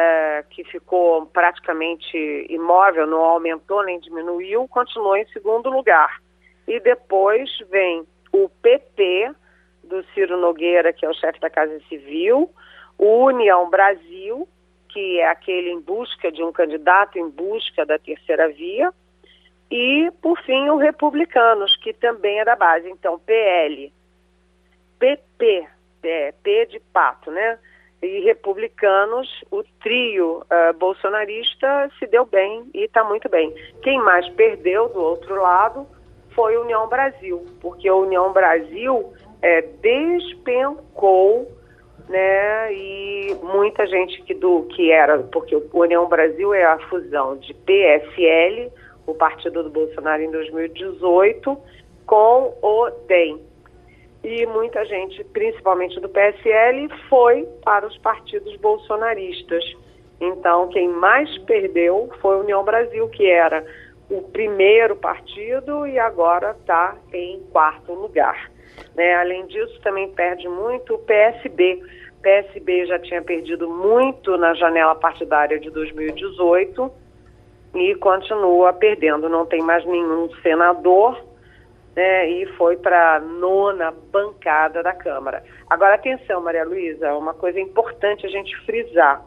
é, que ficou praticamente imóvel, não aumentou nem diminuiu, continuou em segundo lugar. E depois vem o PP, do Ciro Nogueira, que é o chefe da Casa Civil, o União Brasil, que é aquele em busca de um candidato, em busca da terceira via, e, por fim, o Republicanos, que também é da base. Então, PL, PP, P de pato, né? E Republicanos, o trio uh, bolsonarista se deu bem e está muito bem. Quem mais perdeu do outro lado foi a União Brasil, porque a União Brasil é, despencou né? E muita gente que do que era, porque o União Brasil é a fusão de PSL, o partido do Bolsonaro em 2018, com o DEM. E muita gente, principalmente do PSL, foi para os partidos bolsonaristas. Então, quem mais perdeu foi a União Brasil, que era o primeiro partido e agora está em quarto lugar. Né? Além disso, também perde muito o PSB. O PSB já tinha perdido muito na janela partidária de 2018 e continua perdendo. Não tem mais nenhum senador né? e foi para a nona bancada da Câmara. Agora, atenção, Maria Luísa, uma coisa importante a gente frisar.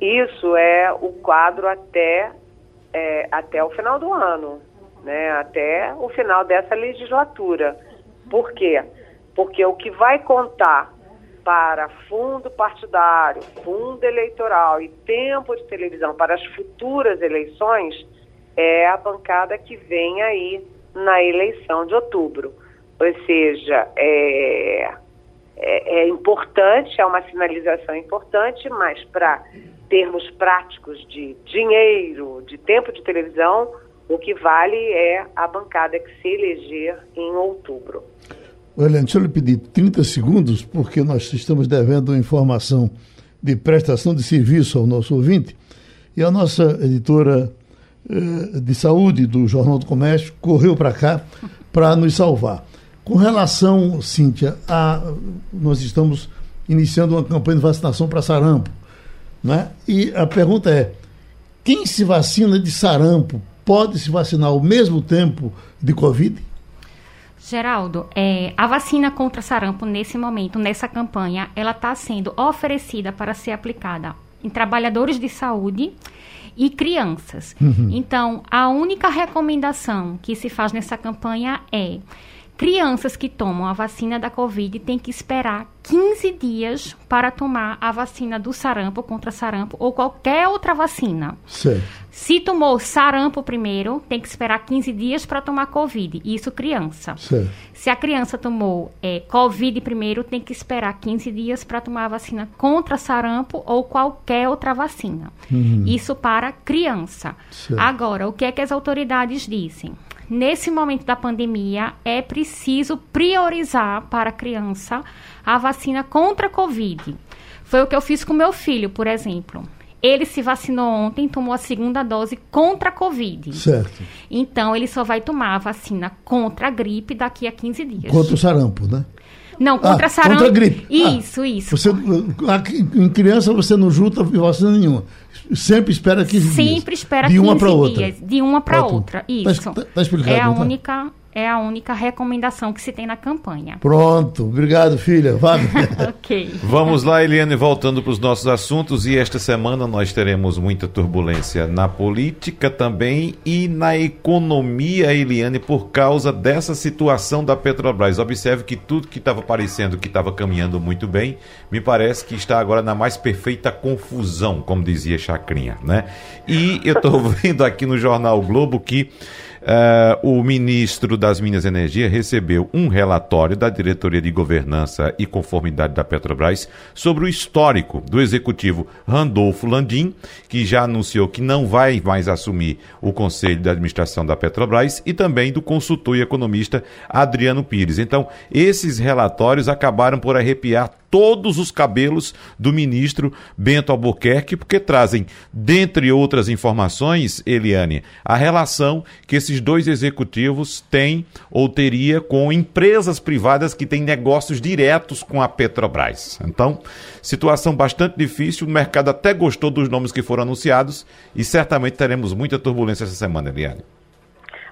Isso é o quadro até, é, até o final do ano, né? até o final dessa legislatura. Por quê? Porque o que vai contar para fundo partidário, fundo eleitoral e tempo de televisão para as futuras eleições é a bancada que vem aí na eleição de outubro. Ou seja, é, é, é importante, é uma sinalização importante, mas para termos práticos de dinheiro, de tempo de televisão, o que vale é a bancada que se eleger em outubro. Helene, deixa eu lhe pedir 30 segundos, porque nós estamos devendo informação de prestação de serviço ao nosso ouvinte. E a nossa editora de saúde do Jornal do Comércio correu para cá para nos salvar. Com relação, Cíntia, a, nós estamos iniciando uma campanha de vacinação para sarampo. Né? E a pergunta é: quem se vacina de sarampo pode se vacinar ao mesmo tempo de Covid? Geraldo, é, a vacina contra sarampo, nesse momento, nessa campanha, ela está sendo oferecida para ser aplicada em trabalhadores de saúde e crianças. Uhum. Então, a única recomendação que se faz nessa campanha é Crianças que tomam a vacina da Covid têm que esperar 15 dias para tomar a vacina do sarampo contra sarampo ou qualquer outra vacina. Certo. Se tomou sarampo primeiro, tem que esperar 15 dias para tomar Covid. Isso criança. Certo. Se a criança tomou é, Covid primeiro, tem que esperar 15 dias para tomar a vacina contra sarampo ou qualquer outra vacina. Uhum. Isso para criança. Certo. Agora, o que é que as autoridades dizem? Nesse momento da pandemia, é preciso priorizar para a criança a vacina contra a Covid. Foi o que eu fiz com meu filho, por exemplo. Ele se vacinou ontem, tomou a segunda dose contra a Covid. Certo. Então, ele só vai tomar a vacina contra a gripe daqui a 15 dias. Contra o sarampo, né? Não, contra ah, sarampo. Contra a gripe. Isso, ah, isso. Você, em criança você não junta vacina nenhuma. Sempre espera 15 Sempre dias. Sempre espera de 15 uma outra. dias. De uma para outra. Tá isso. Tá, tá explicado, é a então. única é a única recomendação que se tem na campanha. Pronto, obrigado, filha. Ok. Vamos lá, Eliane, voltando para os nossos assuntos. E esta semana nós teremos muita turbulência na política também e na economia, Eliane, por causa dessa situação da Petrobras. Observe que tudo que estava parecendo que estava caminhando muito bem, me parece que está agora na mais perfeita confusão, como dizia Chacrinha, né? E eu estou vendo aqui no jornal Globo que Uh, o ministro das Minas e Energia recebeu um relatório da Diretoria de Governança e Conformidade da Petrobras sobre o histórico do executivo Randolfo Landim, que já anunciou que não vai mais assumir o conselho de administração da Petrobras, e também do consultor e economista Adriano Pires. Então, esses relatórios acabaram por arrepiar todos os cabelos do ministro Bento Albuquerque, porque trazem, dentre outras informações, Eliane, a relação que esses dois executivos têm ou teria com empresas privadas que têm negócios diretos com a Petrobras. Então, situação bastante difícil, o mercado até gostou dos nomes que foram anunciados e certamente teremos muita turbulência essa semana, Eliane.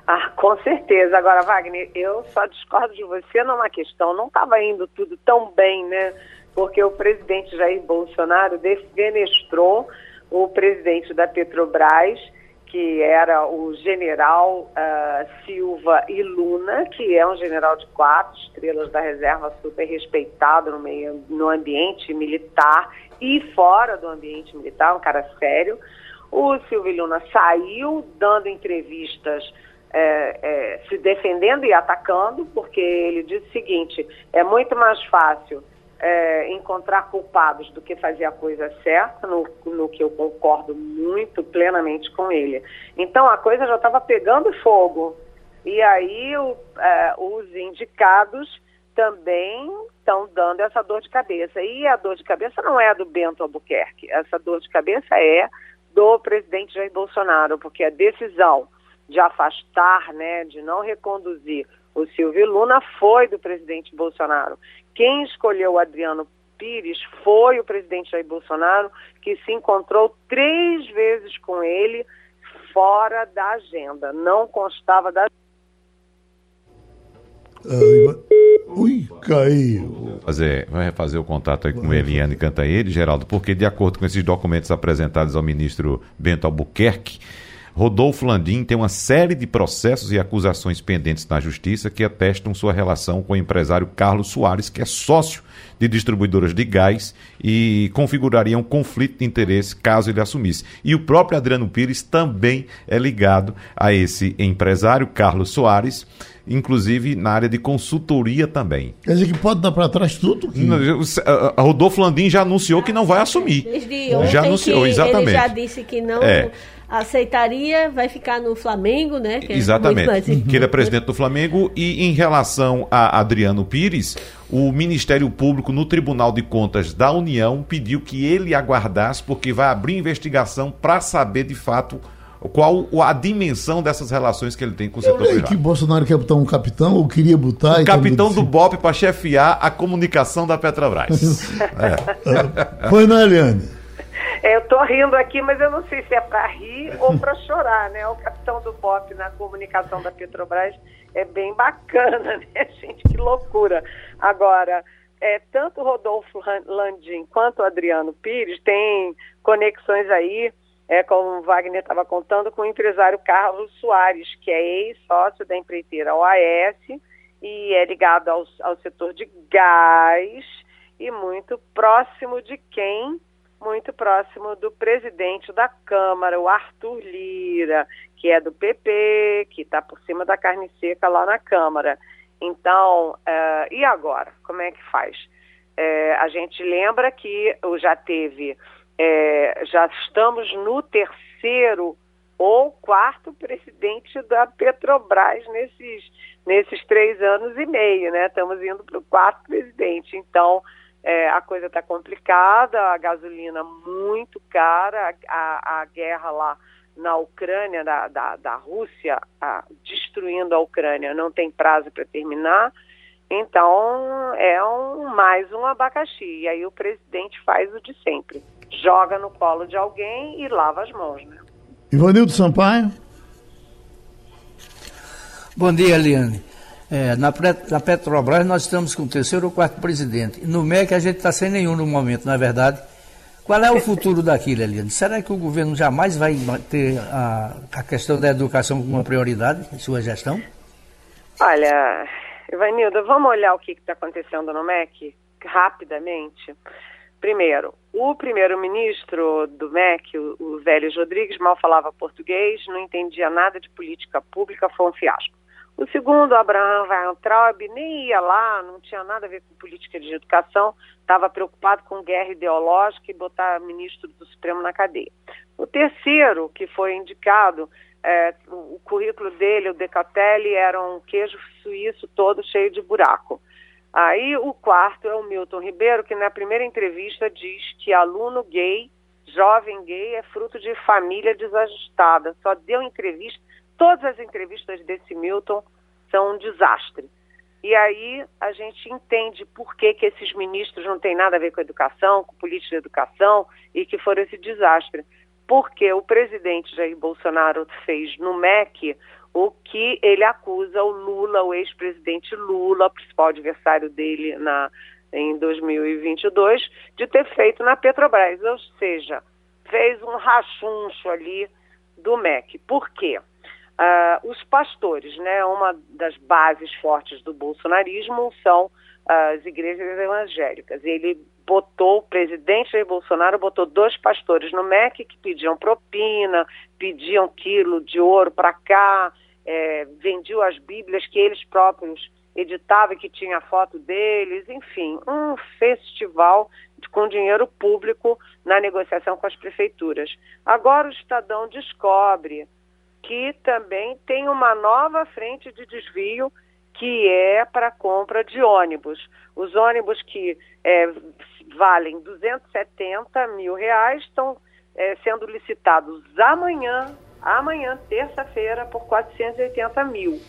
Ah, com certeza. Agora, Wagner, eu só discordo de você numa questão. Não estava indo tudo tão bem, né? Porque o presidente Jair Bolsonaro defenestrou o presidente da Petrobras, que era o general uh, Silva e Luna, que é um general de quatro estrelas da reserva, super respeitado no, meio, no ambiente militar e fora do ambiente militar, um cara sério. O Silvio Luna saiu dando entrevistas é, é, se defendendo e atacando, porque ele diz o seguinte: é muito mais fácil é, encontrar culpados do que fazer a coisa certa, no, no que eu concordo muito plenamente com ele. Então a coisa já estava pegando fogo. E aí o, é, os indicados também estão dando essa dor de cabeça. E a dor de cabeça não é do Bento Albuquerque, essa dor de cabeça é do presidente Jair Bolsonaro, porque a decisão de afastar, né, de não reconduzir o Silvio Luna foi do presidente Bolsonaro. Quem escolheu o Adriano Pires foi o presidente Jair Bolsonaro, que se encontrou três vezes com ele fora da agenda, não constava da Ui, caiu. Fazer, vai fazer o contato aí com Eliane Cantanhede, Geraldo, porque de acordo com esses documentos apresentados ao ministro Bento Albuquerque, Rodolfo Landim tem uma série de processos e acusações pendentes na justiça que atestam sua relação com o empresário Carlos Soares, que é sócio de distribuidoras de gás e configuraria um conflito de interesse caso ele assumisse. E o próprio Adriano Pires também é ligado a esse empresário, Carlos Soares, inclusive na área de consultoria também. Quer dizer que pode dar para trás tudo? Que... A Rodolfo Landim já anunciou que não vai assumir. Desde ontem já anunciou, exatamente. Ele já disse que não. É aceitaria, vai ficar no Flamengo, né? Que é Exatamente. que ele é presidente do Flamengo. E em relação a Adriano Pires, o Ministério Público no Tribunal de Contas da União pediu que ele aguardasse, porque vai abrir investigação para saber de fato qual a dimensão dessas relações que ele tem com o setor privado. que Bolsonaro quer botar um capitão, ou queria botar... O capitão do BOP para chefiar a comunicação da Petrobras. é. Foi, não, Eliane? É, eu estou rindo aqui, mas eu não sei se é para rir ou para chorar, né? O capitão do BOP na comunicação da Petrobras é bem bacana, né, gente? Que loucura. Agora, é, tanto Rodolfo Landim quanto Adriano Pires têm conexões aí, é, como o Wagner estava contando, com o empresário Carlos Soares, que é ex-sócio da empreiteira OAS e é ligado ao, ao setor de gás e muito próximo de quem muito próximo do presidente da Câmara, o Arthur Lira, que é do PP, que está por cima da carne seca lá na Câmara. Então, uh, e agora? Como é que faz? Uh, a gente lembra que já teve, uh, já estamos no terceiro ou quarto presidente da Petrobras nesses, nesses três anos e meio, né? Estamos indo para o quarto presidente. Então, é, a coisa está complicada, a gasolina muito cara, a, a guerra lá na Ucrânia, da, da, da Rússia, a, destruindo a Ucrânia, não tem prazo para terminar. Então, é um, mais um abacaxi. E aí o presidente faz o de sempre. Joga no colo de alguém e lava as mãos, né? Ivanildo Sampaio. Bom dia, Eliane. É, na, na, Petrobras nós estamos com o terceiro ou quarto presidente. No MEC a gente está sem nenhum no momento, não é verdade? Qual é o futuro daquilo, Eliane? Será que o governo jamais vai ter a, a questão da educação como uma prioridade em sua gestão? Olha, Ivanilda, vamos olhar o que está acontecendo no MEC rapidamente. Primeiro, o primeiro-ministro do MEC, o, o Rodrigues, mal falava português, não entendia nada de política pública, foi um fiasco. O segundo, Abraham Weintraub, nem ia lá, não tinha nada a ver com política de educação, estava preocupado com guerra ideológica e botar ministro do Supremo na cadeia. O terceiro, que foi indicado, é, o currículo dele, o Decatelli, era um queijo suíço todo cheio de buraco. Aí o quarto é o Milton Ribeiro, que na primeira entrevista diz que aluno gay, jovem gay, é fruto de família desajustada. Só deu entrevista Todas as entrevistas desse Milton são um desastre. E aí a gente entende por que, que esses ministros não têm nada a ver com educação, com política de educação e que foram esse desastre. Porque o presidente Jair Bolsonaro fez no MEC o que ele acusa o Lula, o ex-presidente Lula, o principal adversário dele na, em 2022, de ter feito na Petrobras. Ou seja, fez um rachuncho ali do MEC. Por quê? Uh, os pastores, né? Uma das bases fortes do bolsonarismo são as igrejas evangélicas. Ele botou, o presidente Jair Bolsonaro botou dois pastores no MEC que pediam propina, pediam quilo de ouro para cá, é, vendiam as Bíblias que eles próprios editavam e que tinha foto deles, enfim, um festival com dinheiro público na negociação com as prefeituras. Agora o Estadão descobre que também tem uma nova frente de desvio que é para compra de ônibus. Os ônibus que é, valem 270 mil reais estão é, sendo licitados amanhã, amanhã, terça-feira, por 480 mil.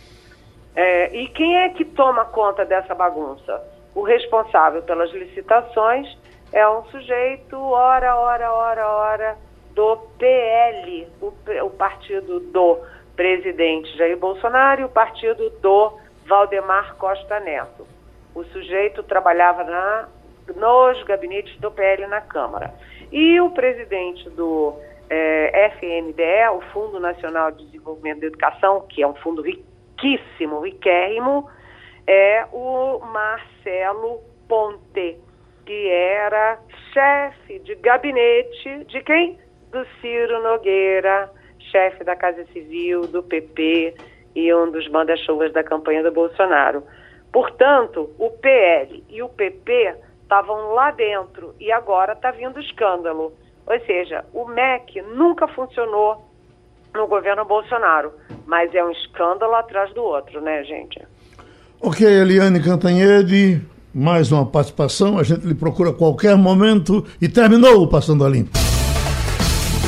É, e quem é que toma conta dessa bagunça? O responsável pelas licitações é um sujeito, hora, hora, hora, hora, do PL, o, o partido do presidente Jair Bolsonaro e o partido do Valdemar Costa Neto. O sujeito trabalhava na, nos gabinetes do PL na Câmara. E o presidente do é, FNDE, o Fundo Nacional de Desenvolvimento da Educação, que é um fundo riquíssimo, riquérrimo, é o Marcelo Ponte, que era chefe de gabinete de quem? Do Ciro Nogueira, chefe da Casa Civil, do PP e um dos manda-chuvas da campanha do Bolsonaro. Portanto, o PL e o PP estavam lá dentro e agora está vindo escândalo. Ou seja, o MEC nunca funcionou no governo Bolsonaro, mas é um escândalo atrás do outro, né, gente? Ok, Eliane Cantanhede, mais uma participação, a gente lhe procura a qualquer momento e terminou o Passando a Limpo.